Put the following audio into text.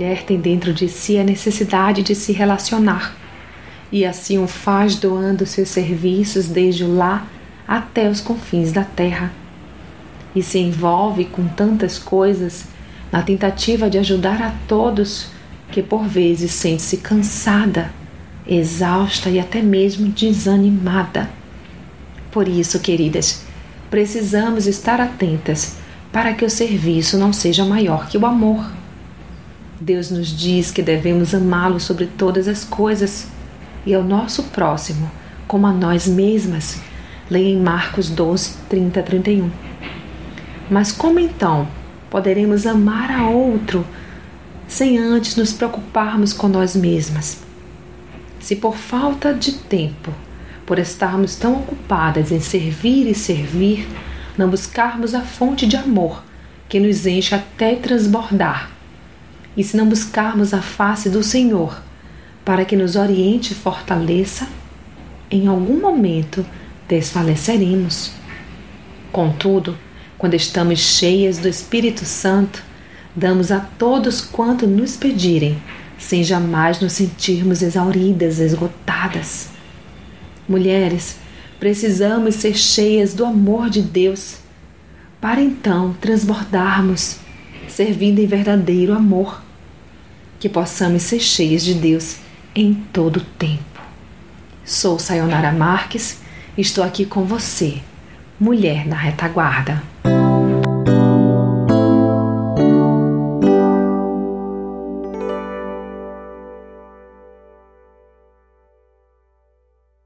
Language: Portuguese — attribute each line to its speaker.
Speaker 1: mulher tem dentro de si a necessidade de se relacionar e assim o faz doando seus serviços desde o lá até os confins da terra. E se envolve com tantas coisas na tentativa de ajudar a todos que por vezes sente-se cansada, exausta e até mesmo desanimada. Por isso, queridas, precisamos estar atentas para que o serviço não seja maior que o amor. Deus nos diz que devemos amá-lo sobre todas as coisas e ao nosso próximo como a nós mesmas. Leia em Marcos 12, 30 a 31. Mas como então poderemos amar a outro sem antes nos preocuparmos com nós mesmas? Se por falta de tempo, por estarmos tão ocupadas em servir e servir, não buscarmos a fonte de amor que nos enche até transbordar, e se não buscarmos a face do Senhor, para que nos oriente e fortaleça, em algum momento desfaleceremos. Contudo, quando estamos cheias do Espírito Santo, damos a todos quanto nos pedirem, sem jamais nos sentirmos exauridas, esgotadas. Mulheres, precisamos ser cheias do amor de Deus, para então transbordarmos, servindo em verdadeiro amor, que possamos ser cheias de Deus em todo o tempo. Sou Sayonara Marques, estou aqui com você, mulher na retaguarda.